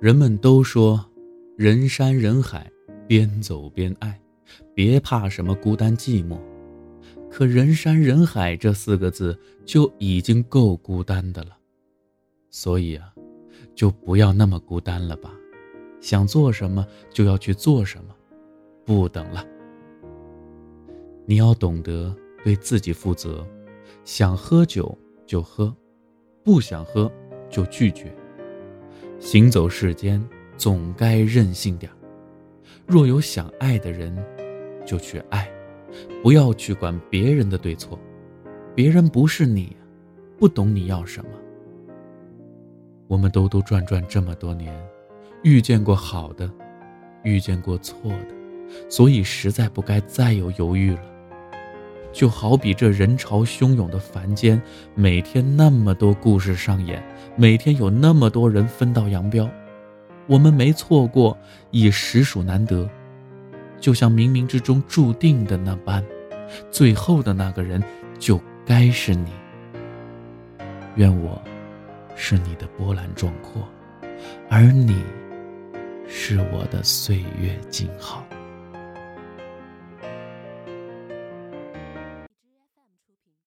人们都说，人山人海，边走边爱，别怕什么孤单寂寞。可“人山人海”这四个字就已经够孤单的了，所以啊，就不要那么孤单了吧。想做什么就要去做什么，不等了。你要懂得对自己负责，想喝酒就喝，不想喝就拒绝。行走世间，总该任性点若有想爱的人，就去爱，不要去管别人的对错。别人不是你，不懂你要什么。我们兜兜转转这么多年。遇见过好的，遇见过错的，所以实在不该再有犹豫了。就好比这人潮汹涌的凡间，每天那么多故事上演，每天有那么多人分道扬镳，我们没错过，已实属难得。就像冥冥之中注定的那般，最后的那个人就该是你。愿我是你的波澜壮阔，而你。是我的岁月静好。